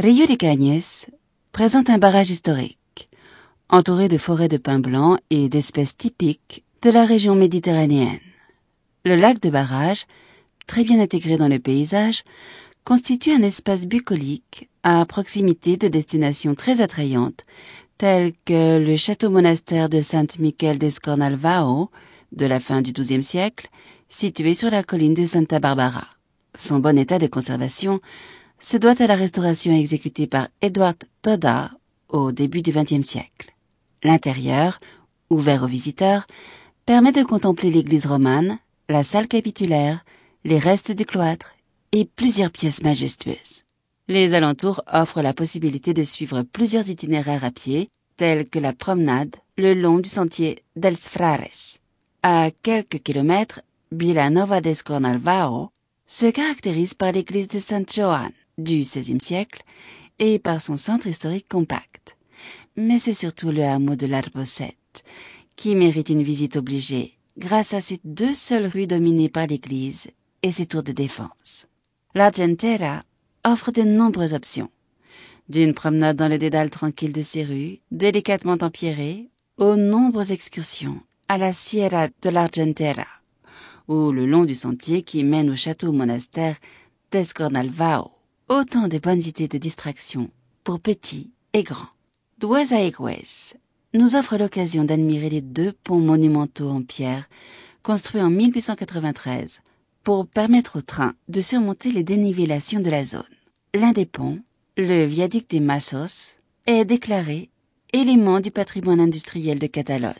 Rio de Cañes présente un barrage historique, entouré de forêts de pins blancs et d'espèces typiques de la région méditerranéenne. Le lac de barrage, très bien intégré dans le paysage, constitue un espace bucolique à proximité de destinations très attrayantes telles que le château-monastère de Saint-Michel d'Escornalvao de la fin du XIIe siècle, situé sur la colline de Santa Barbara. Son bon état de conservation se doit à la restauration exécutée par Edward Toda au début du XXe siècle. L'intérieur, ouvert aux visiteurs, permet de contempler l'église romane, la salle capitulaire, les restes du cloître et plusieurs pièces majestueuses. Les alentours offrent la possibilité de suivre plusieurs itinéraires à pied, tels que la promenade le long du sentier dels Frares. À quelques kilomètres, Villanova d'Escornalvao se caractérise par l'église de Saint Joan du XVIe siècle et par son centre historique compact. Mais c'est surtout le hameau de l'Arbocette qui mérite une visite obligée grâce à ses deux seules rues dominées par l'église et ses tours de défense. L'Argentera offre de nombreuses options. D'une promenade dans le dédale tranquille de ses rues, délicatement empierrées, aux nombreuses excursions à la Sierra de l'Argentera, ou le long du sentier qui mène au château monastère d'Escornalvao. Autant de bonnes idées de distraction pour petits et grands. Duesaigües nous offre l'occasion d'admirer les deux ponts monumentaux en pierre construits en 1893 pour permettre au train de surmonter les dénivellations de la zone. L'un des ponts, le viaduc des Massos, est déclaré élément du patrimoine industriel de Catalogne.